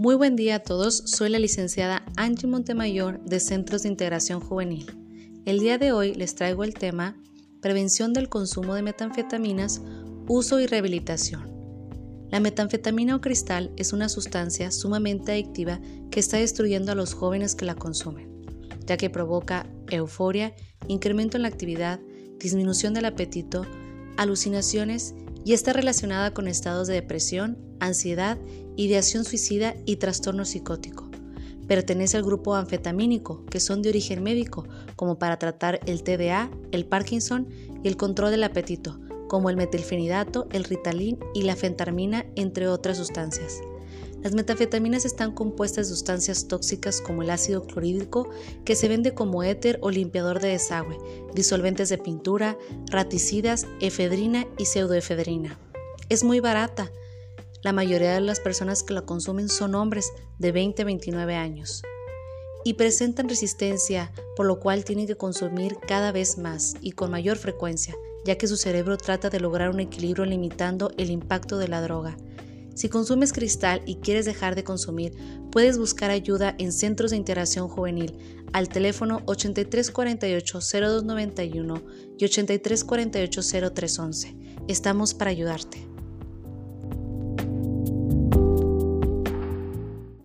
Muy buen día a todos, soy la licenciada Angie Montemayor de Centros de Integración Juvenil. El día de hoy les traigo el tema Prevención del consumo de metanfetaminas, uso y rehabilitación. La metanfetamina o cristal es una sustancia sumamente adictiva que está destruyendo a los jóvenes que la consumen, ya que provoca euforia, incremento en la actividad, disminución del apetito, alucinaciones y está relacionada con estados de depresión, ansiedad, ideación suicida y trastorno psicótico. Pertenece al grupo anfetamínico, que son de origen médico, como para tratar el TDA, el Parkinson y el control del apetito, como el metilfenidato, el Ritalin y la fentarmina, entre otras sustancias. Las metanfetaminas están compuestas de sustancias tóxicas como el ácido clorhídrico, que se vende como éter o limpiador de desagüe, disolventes de pintura, raticidas, efedrina y pseudoefedrina. Es muy barata. La mayoría de las personas que la consumen son hombres de 20 a 29 años y presentan resistencia, por lo cual tienen que consumir cada vez más y con mayor frecuencia, ya que su cerebro trata de lograr un equilibrio limitando el impacto de la droga. Si consumes cristal y quieres dejar de consumir, puedes buscar ayuda en centros de integración juvenil al teléfono 8348-0291 y 8348-0311. Estamos para ayudarte.